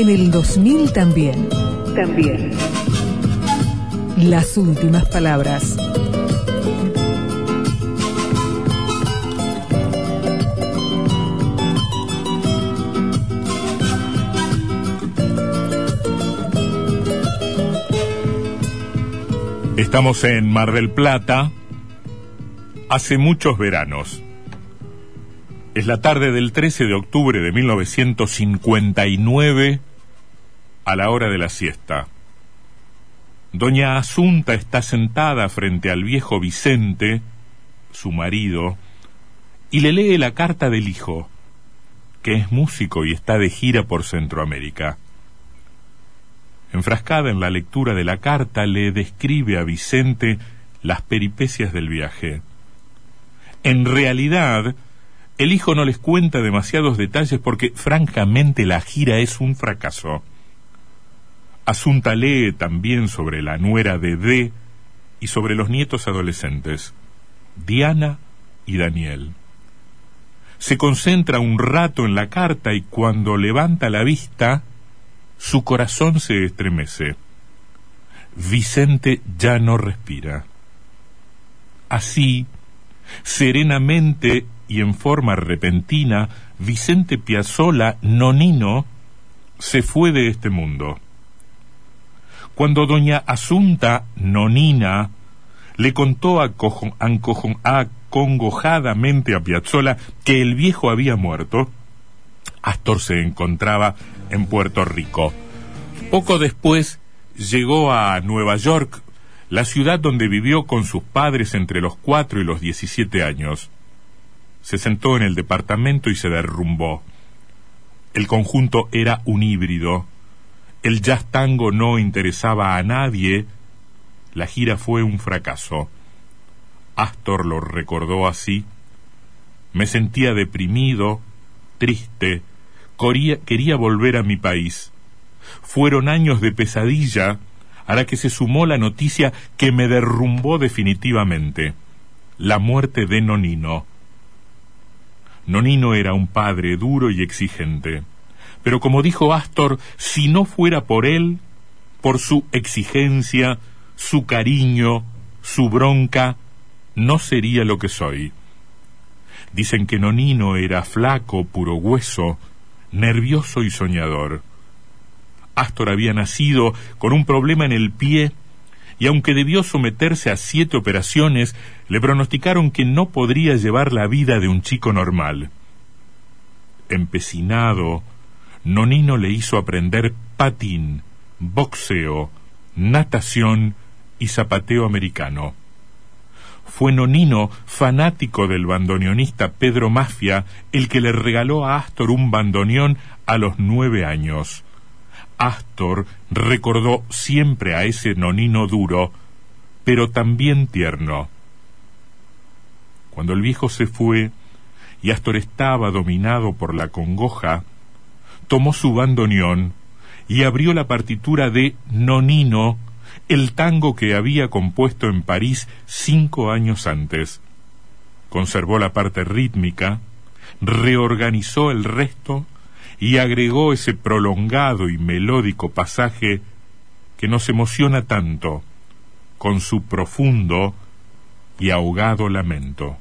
En el 2000 también. También. Las últimas palabras. Estamos en Mar del Plata hace muchos veranos. Es la tarde del 13 de octubre de 1959 a la hora de la siesta. Doña Asunta está sentada frente al viejo Vicente, su marido, y le lee la carta del hijo, que es músico y está de gira por Centroamérica. Enfrascada en la lectura de la carta, le describe a Vicente las peripecias del viaje. En realidad, el hijo no les cuenta demasiados detalles porque francamente la gira es un fracaso. Asunta lee también sobre la nuera de D y sobre los nietos adolescentes, Diana y Daniel. Se concentra un rato en la carta y cuando levanta la vista, su corazón se estremece. Vicente ya no respira. Así, serenamente y en forma repentina, Vicente Piazzola, nonino, se fue de este mundo. Cuando doña Asunta, nonina, le contó acongojadamente a Piazzola que el viejo había muerto, Astor se encontraba en Puerto Rico. Poco después llegó a Nueva York, la ciudad donde vivió con sus padres entre los cuatro y los diecisiete años. Se sentó en el departamento y se derrumbó. El conjunto era un híbrido. El jazz tango no interesaba a nadie. La gira fue un fracaso. Astor lo recordó así. Me sentía deprimido, triste, quería volver a mi país. Fueron años de pesadilla a la que se sumó la noticia que me derrumbó definitivamente, la muerte de Nonino. Nonino era un padre duro y exigente, pero como dijo Astor, si no fuera por él, por su exigencia, su cariño, su bronca, no sería lo que soy. Dicen que Nonino era flaco, puro hueso, nervioso y soñador. Astor había nacido con un problema en el pie y aunque debió someterse a siete operaciones, le pronosticaron que no podría llevar la vida de un chico normal. Empecinado, Nonino le hizo aprender patín, boxeo, natación y zapateo americano. Fue Nonino, fanático del bandoneonista Pedro Mafia, el que le regaló a Astor un bandoneón a los nueve años. Astor recordó siempre a ese Nonino duro, pero también tierno. Cuando el viejo se fue y Astor estaba dominado por la congoja, tomó su bandoneón y abrió la partitura de Nonino el tango que había compuesto en París cinco años antes. Conservó la parte rítmica, reorganizó el resto y agregó ese prolongado y melódico pasaje que nos emociona tanto con su profundo y ahogado lamento.